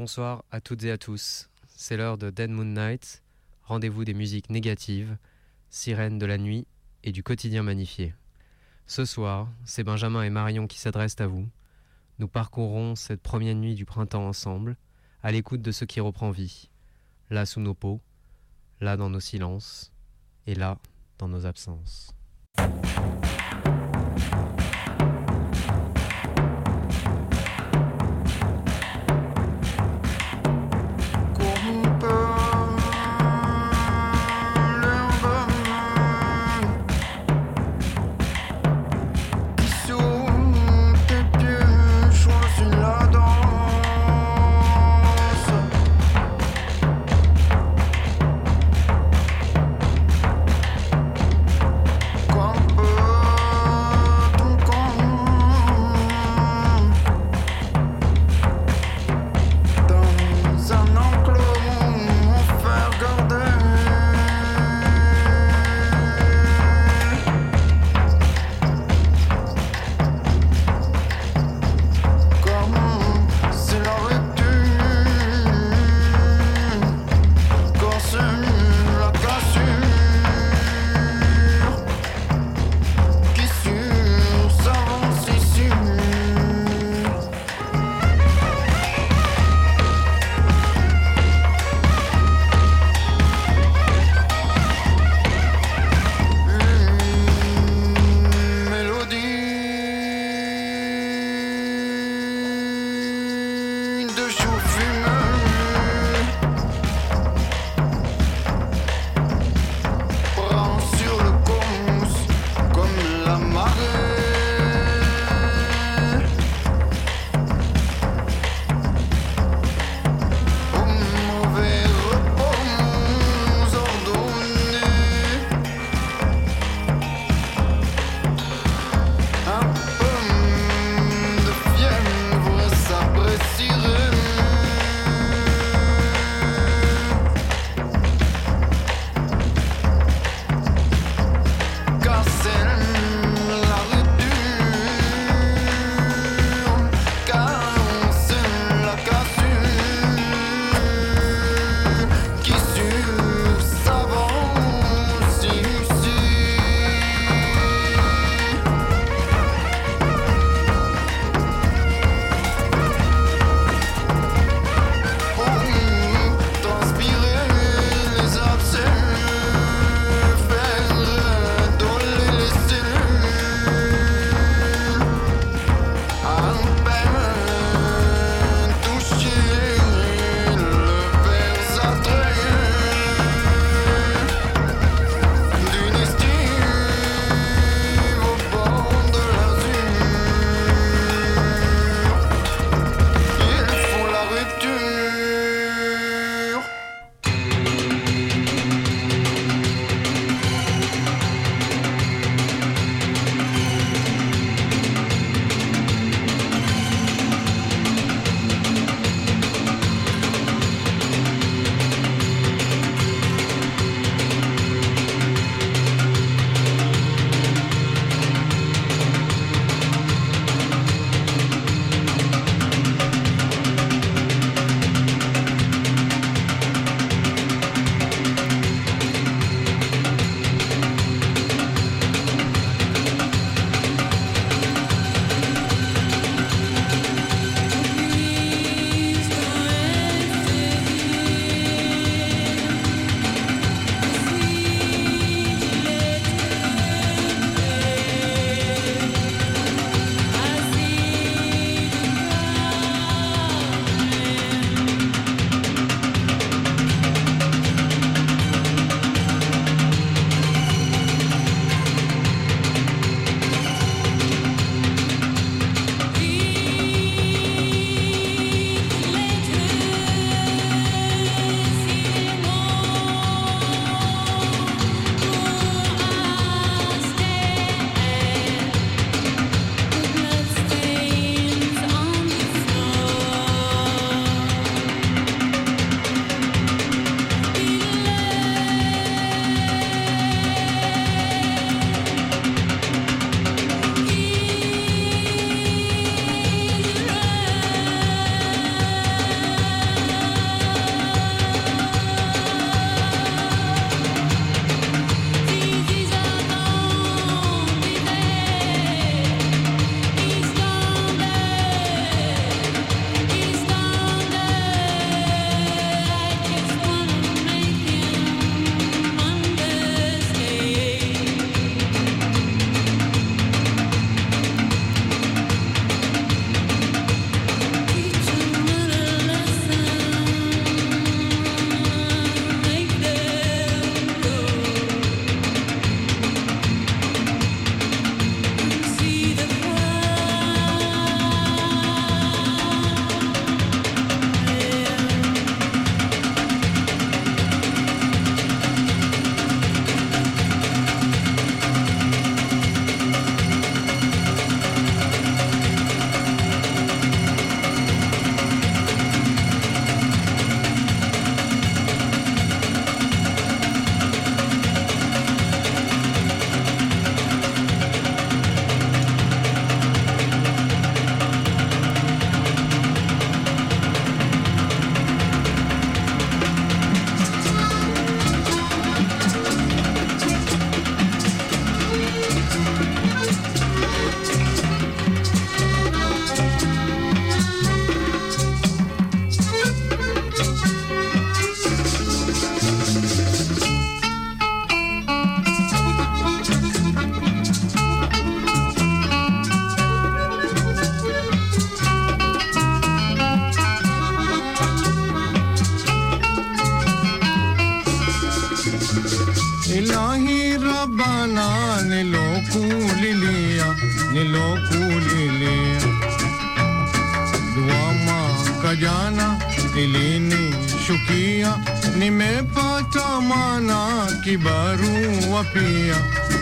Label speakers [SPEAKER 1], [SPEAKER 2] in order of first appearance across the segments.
[SPEAKER 1] Bonsoir à toutes et à tous. C'est l'heure de Dead Moon Night, rendez-vous des musiques négatives, sirènes de la nuit et du quotidien magnifié. Ce soir, c'est Benjamin et Marion qui s'adressent à vous. Nous parcourrons cette première nuit du printemps ensemble, à l'écoute de ce qui reprend vie, là sous nos peaux, là dans nos silences, et là dans nos absences.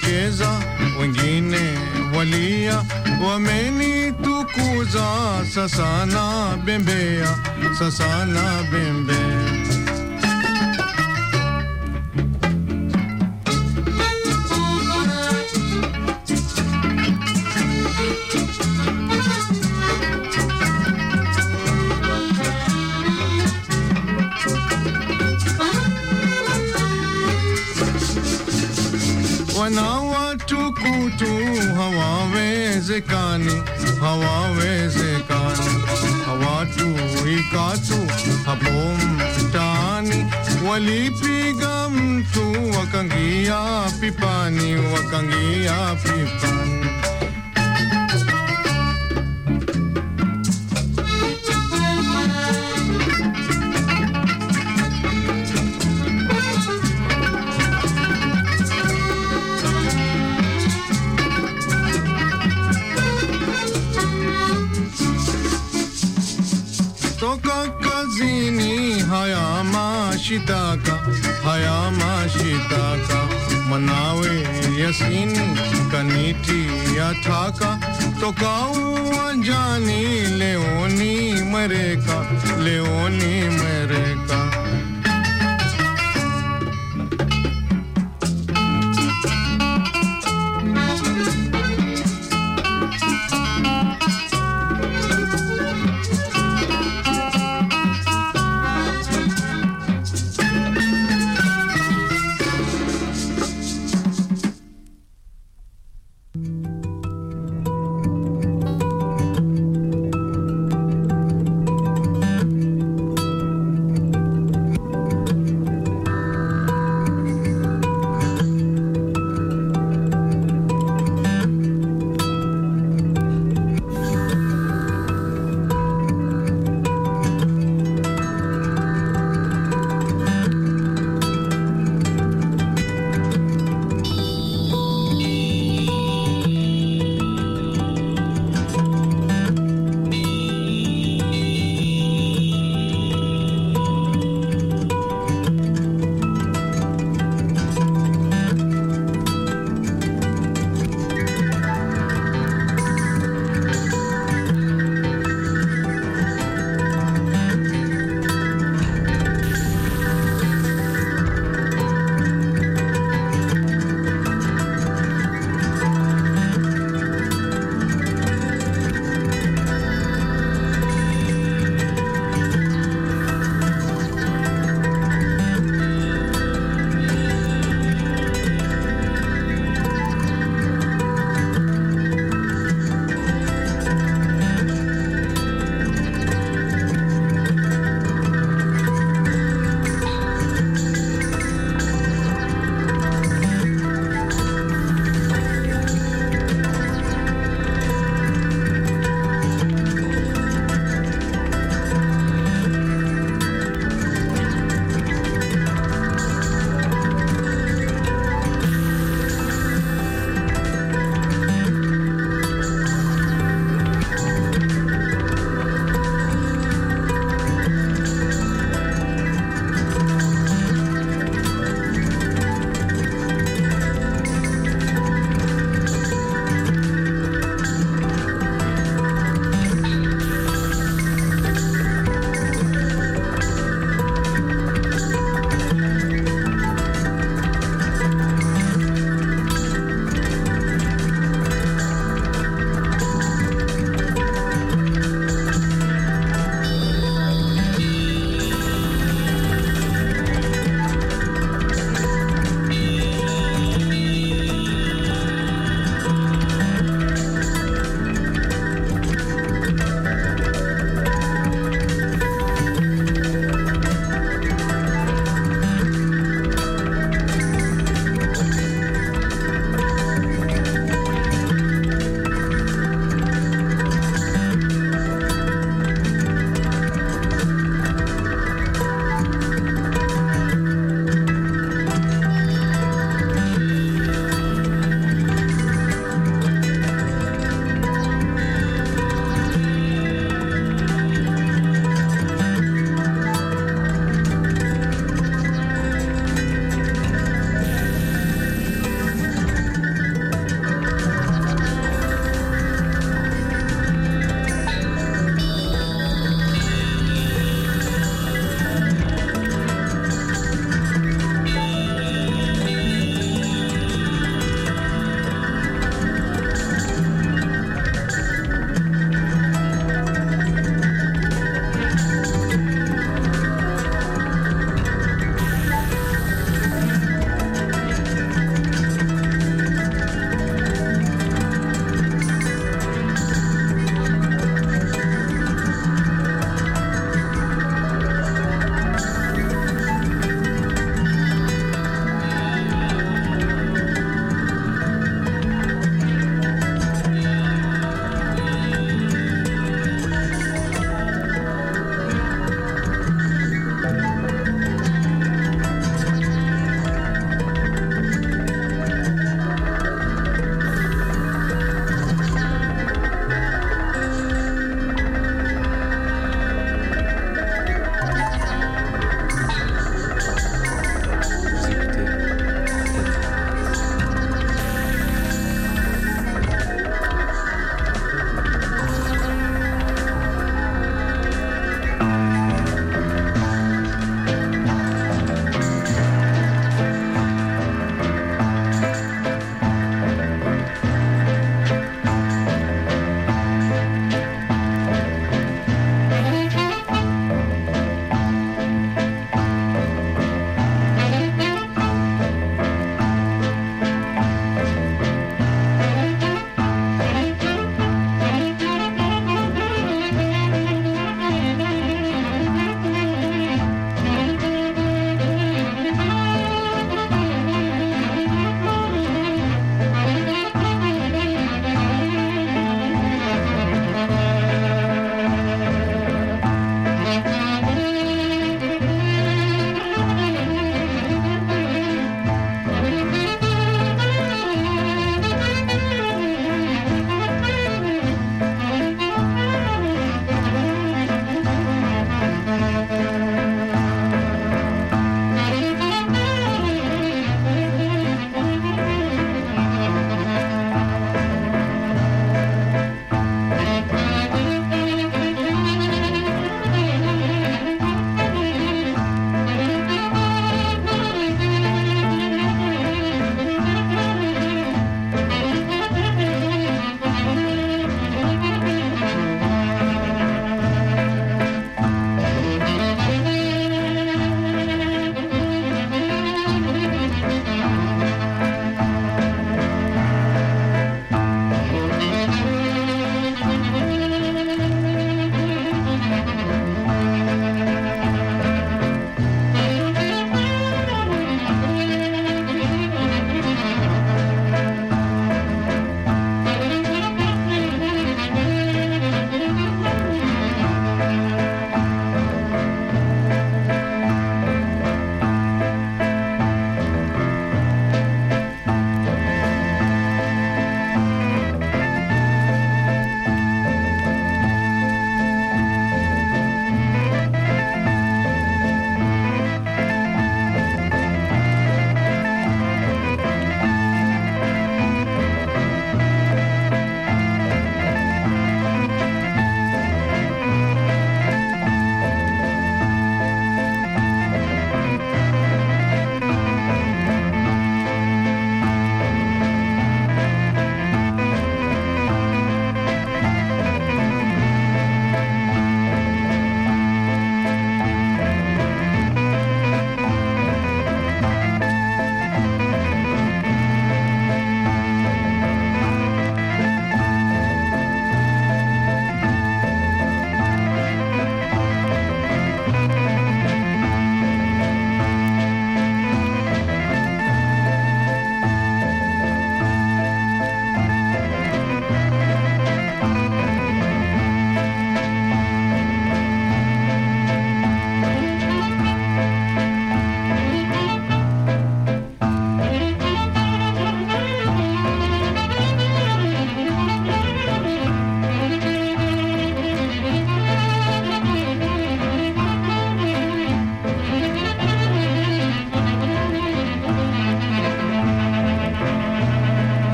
[SPEAKER 2] wacheza, wengine walia, wamenitukuza, sasa na bembea, sasa na bembea.
[SPEAKER 3] से हवा वे से कान, हवा तू ही काचू हबोम टानी वली पी गम तू वकंगिया पी पानी वकंगिया पी पानी शिता का हयामा शिता का, मनावे यसीन कनीठी था का तो काऊ जानी लेओनी मरे का, लेओनी मरे का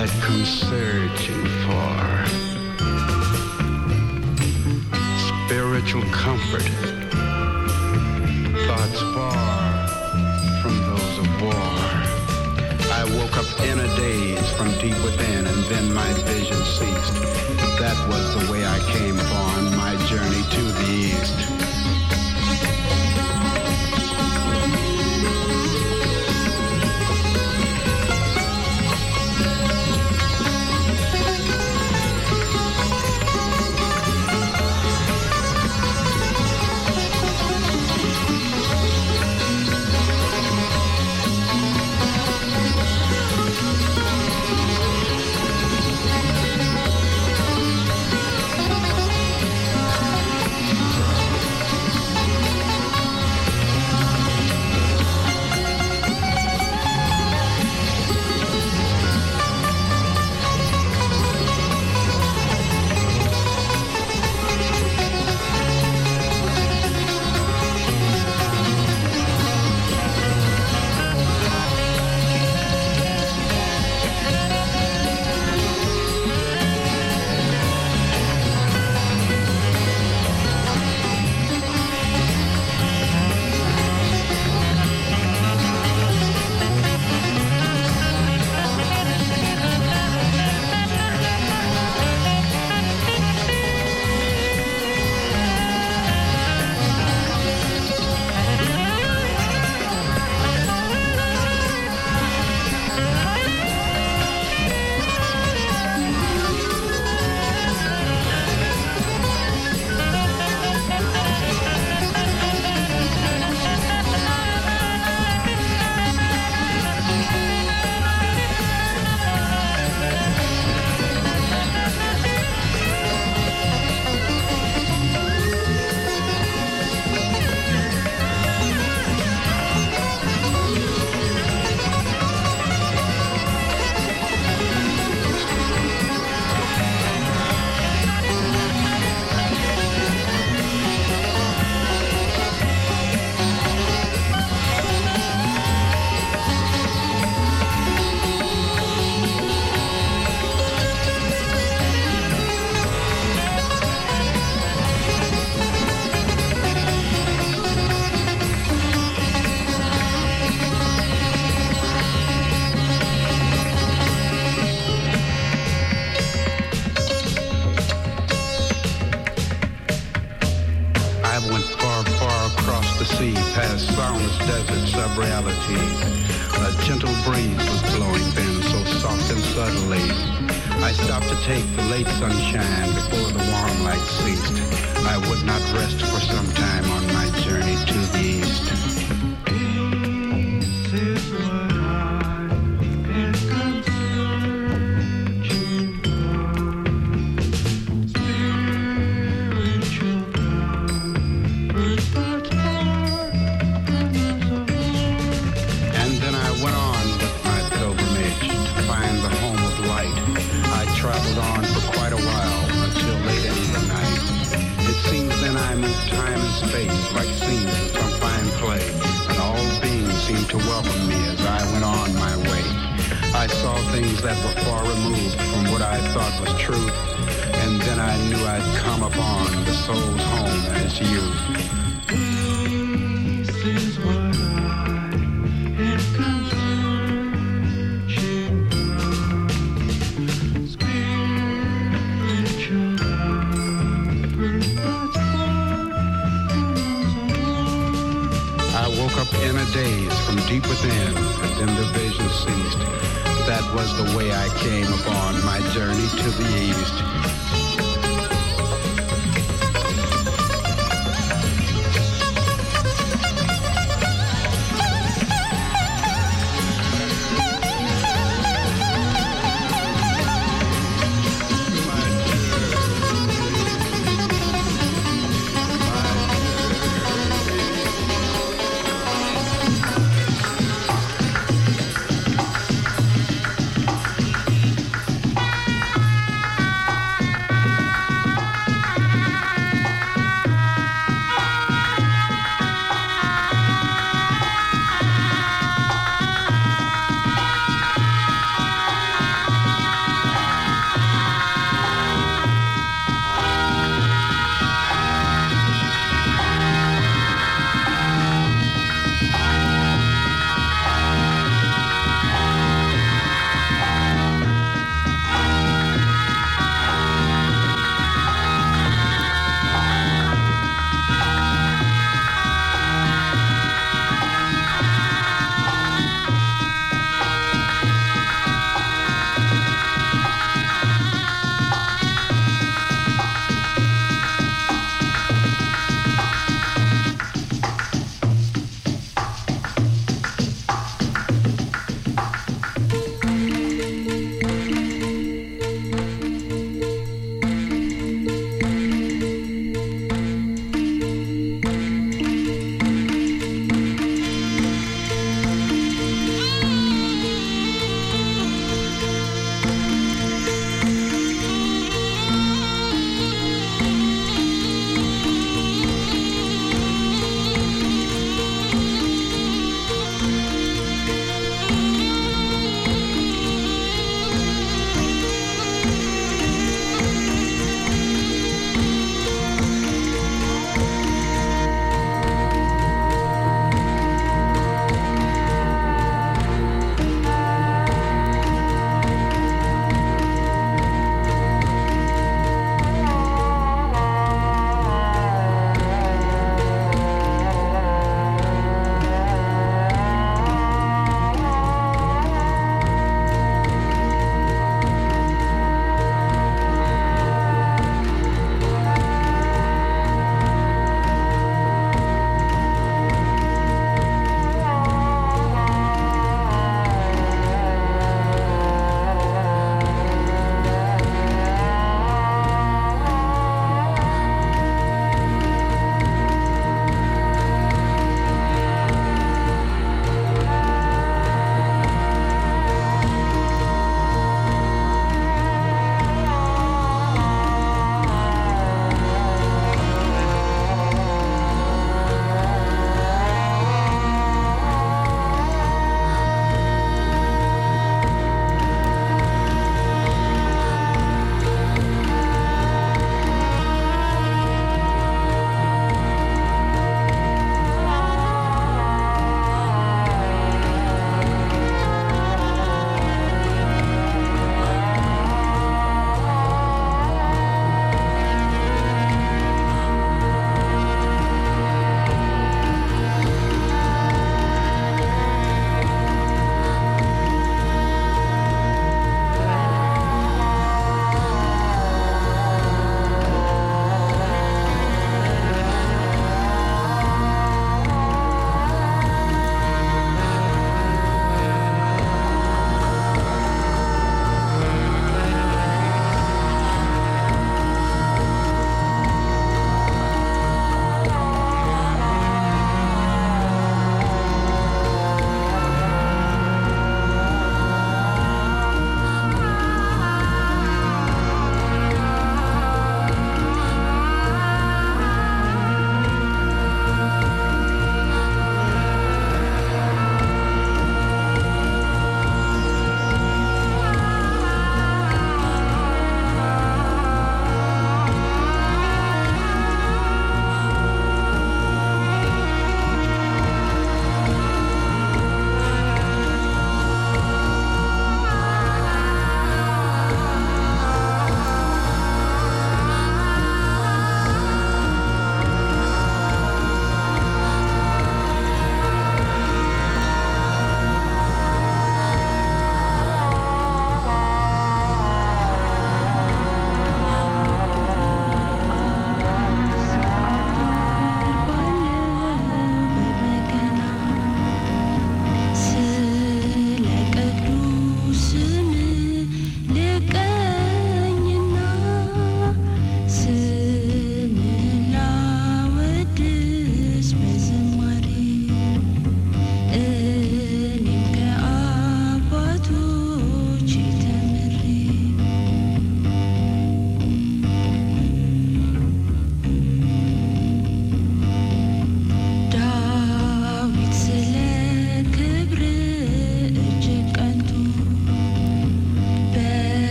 [SPEAKER 3] had come searching for. Spiritual comfort, thoughts far from those of war. I woke up in a daze from deep within, and then my vision ceased. That was the way I came upon my journey to the east. time and space like scenes in some fine play, and all beings seemed to welcome me as I went on my way. I saw things that were far removed from what I thought was truth, and then I knew I'd come upon the soul's home as you. In a daze from deep within, then the vision ceased. That was the way I came upon my journey to the east.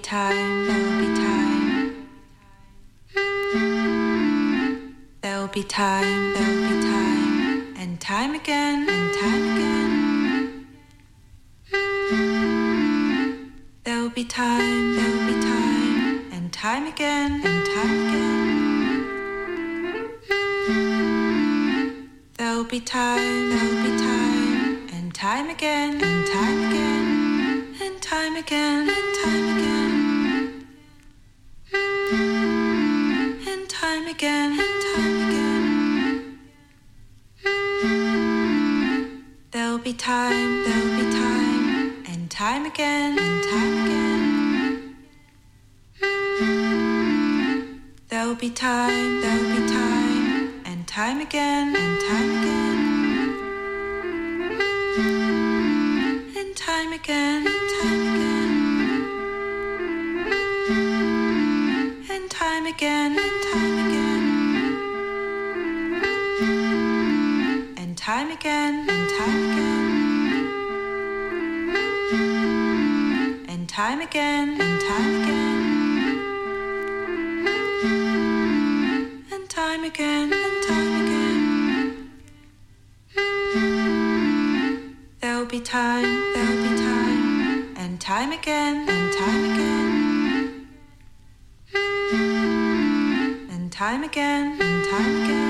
[SPEAKER 4] time, there'll be time. There'll be time, there'll be time. And time again, and time again. time again, and time again, and time again, and time again. There'll be time, there'll be time, and time again, and time again, and time again, and time again.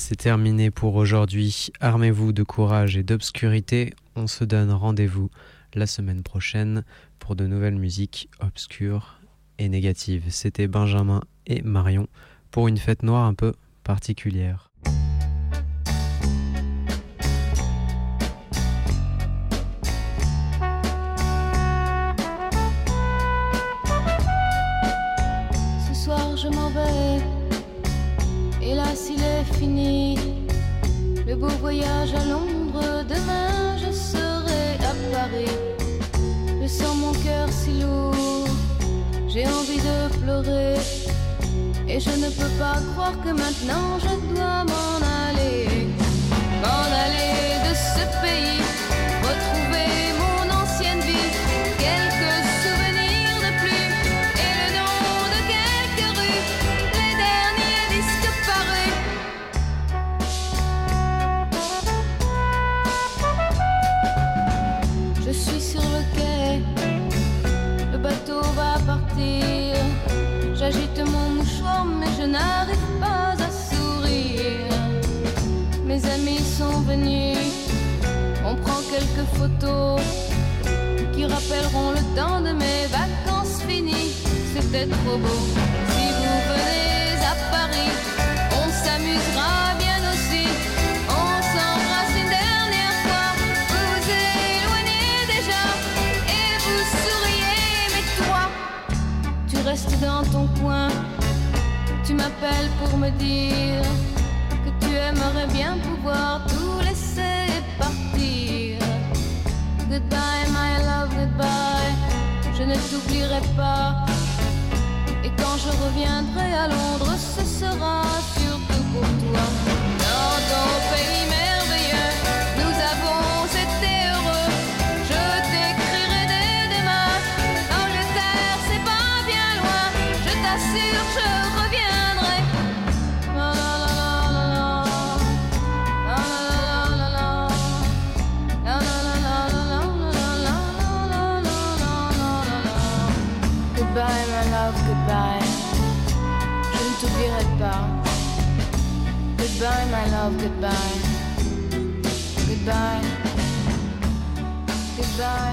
[SPEAKER 1] C'est terminé pour aujourd'hui. Armez-vous de courage et d'obscurité. On se donne rendez-vous la semaine prochaine pour de nouvelles musiques obscures et négatives. C'était Benjamin et Marion pour une fête noire un peu particulière.
[SPEAKER 5] Je m'en vais, hélas il est fini. Le beau voyage à Londres, demain je serai à Paris. Je sens mon cœur si lourd, j'ai envie de pleurer. Et je ne peux pas croire que maintenant je dois m'en aller. M'en aller de ce pays, photos qui rappelleront le temps de mes vacances finies. C'était trop beau. Si vous venez à Paris, on s'amusera bien aussi. On s'embrasse une dernière fois. Vous éloignez déjà et vous souriez. Mais toi, tu restes dans ton coin. Tu m'appelles pour me dire que tu aimerais bien pouvoir tout Je ne t'oublierai pas. Et quand je reviendrai à Londres, ce sera surtout pour toi. Dans ton pays Goodbye, my love, goodbye. Goodbye. Goodbye.